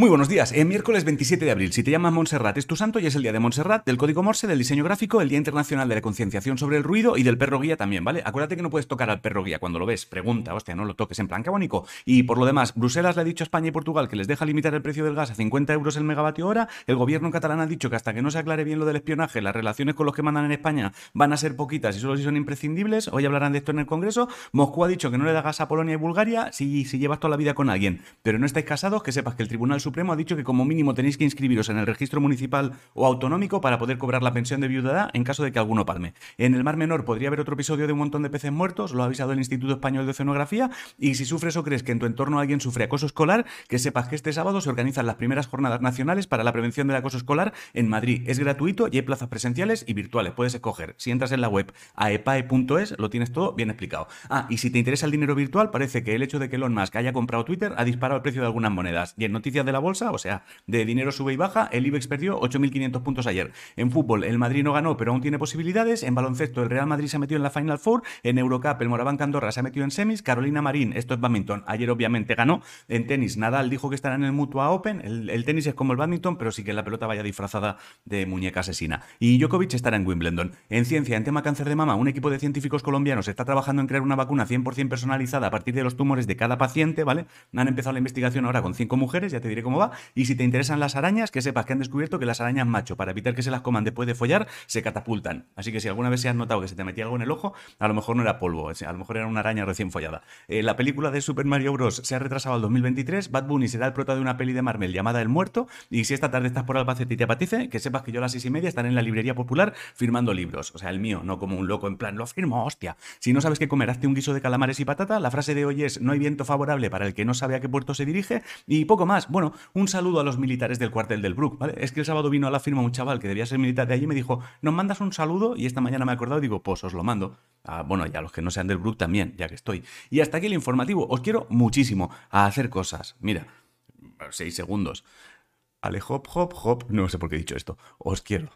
Muy buenos días. El miércoles 27 de abril. Si te llamas Montserrat es tu santo y es el día de Montserrat, del código Morse, del diseño gráfico, el Día Internacional de la Concienciación sobre el Ruido y del perro guía también, ¿vale? Acuérdate que no puedes tocar al perro guía cuando lo ves. Pregunta, hostia, no lo toques en plan, bonito. Y por lo demás, Bruselas le ha dicho a España y Portugal que les deja limitar el precio del gas a 50 euros el megavatio hora. El gobierno catalán ha dicho que hasta que no se aclare bien lo del espionaje, las relaciones con los que mandan en España van a ser poquitas y solo si son imprescindibles. Hoy hablarán de esto en el Congreso. Moscú ha dicho que no le da gas a Polonia y Bulgaria si, si llevas toda la vida con alguien, pero no estáis casados, que sepas que el Tribunal Supremo ha dicho que como mínimo tenéis que inscribiros en el registro municipal o autonómico para poder cobrar la pensión de viudedad en caso de que alguno palme. En el Mar Menor podría haber otro episodio de un montón de peces muertos, lo ha avisado el Instituto Español de Oceanografía, y si sufres o crees que en tu entorno alguien sufre acoso escolar, que sepas que este sábado se organizan las primeras jornadas nacionales para la prevención del acoso escolar en Madrid. Es gratuito y hay plazas presenciales y virtuales. Puedes escoger. Si entras en la web aepae.es, lo tienes todo bien explicado. Ah, y si te interesa el dinero virtual, parece que el hecho de que Elon Musk haya comprado Twitter ha disparado el precio de algunas monedas. Y en noticias de la bolsa, o sea, de dinero sube y baja, el IBEX perdió 8.500 puntos ayer. En fútbol, el Madrid no ganó, pero aún tiene posibilidades. En baloncesto, el Real Madrid se ha metido en la Final Four. En Eurocup, el Moraván Andorra se ha metido en semis. Carolina Marín, esto es badminton, ayer obviamente ganó. En tenis, Nadal dijo que estará en el Mutua Open. El, tenis es como el badminton, pero sí que la pelota vaya disfrazada de muñeca asesina. Y Djokovic estará en Wimbledon. En ciencia, en tema cáncer de mama, un equipo de científicos colombianos está trabajando en crear una vacuna 100% personalizada a partir de los tumores de cada paciente, ¿vale? Han empezado la investigación ahora con cinco mujeres, ya te diré cómo va. Y si te interesan las arañas, que sepas que han descubierto que las arañas macho, para evitar que se las coman después de follar, se catapultan. Así que si alguna vez se has notado que se te metía algo en el ojo, a lo mejor no era polvo, a lo mejor era una araña recién follada. Eh, la película de Super Mario Bros. se ha retrasado al 2023. Bad Bunny será el prota de una peli de Marvel llamada El Muerto. Y si esta tarde estás por Albacete y te apetece, que sepas que yo a las seis y media estaré en la librería popular firmando libros. O sea, el mío, no como un loco en plan, lo firmo, hostia. Si no sabes qué comer, hazte un guiso de calamares y patata. La frase de hoy es: No hay viento favorable para el que no sabe a qué puerto se dirige. Y poco más. Un saludo a los militares del cuartel del Brook, ¿vale? Es que el sábado vino a la firma un chaval que debía ser militar de allí y me dijo: Nos mandas un saludo. Y esta mañana me he acordado y digo: Pues os lo mando. Ah, bueno, y a los que no sean del Brook también, ya que estoy. Y hasta aquí el informativo. Os quiero muchísimo a hacer cosas. Mira, seis segundos. Ale hop, hop, hop. No sé por qué he dicho esto. Os quiero.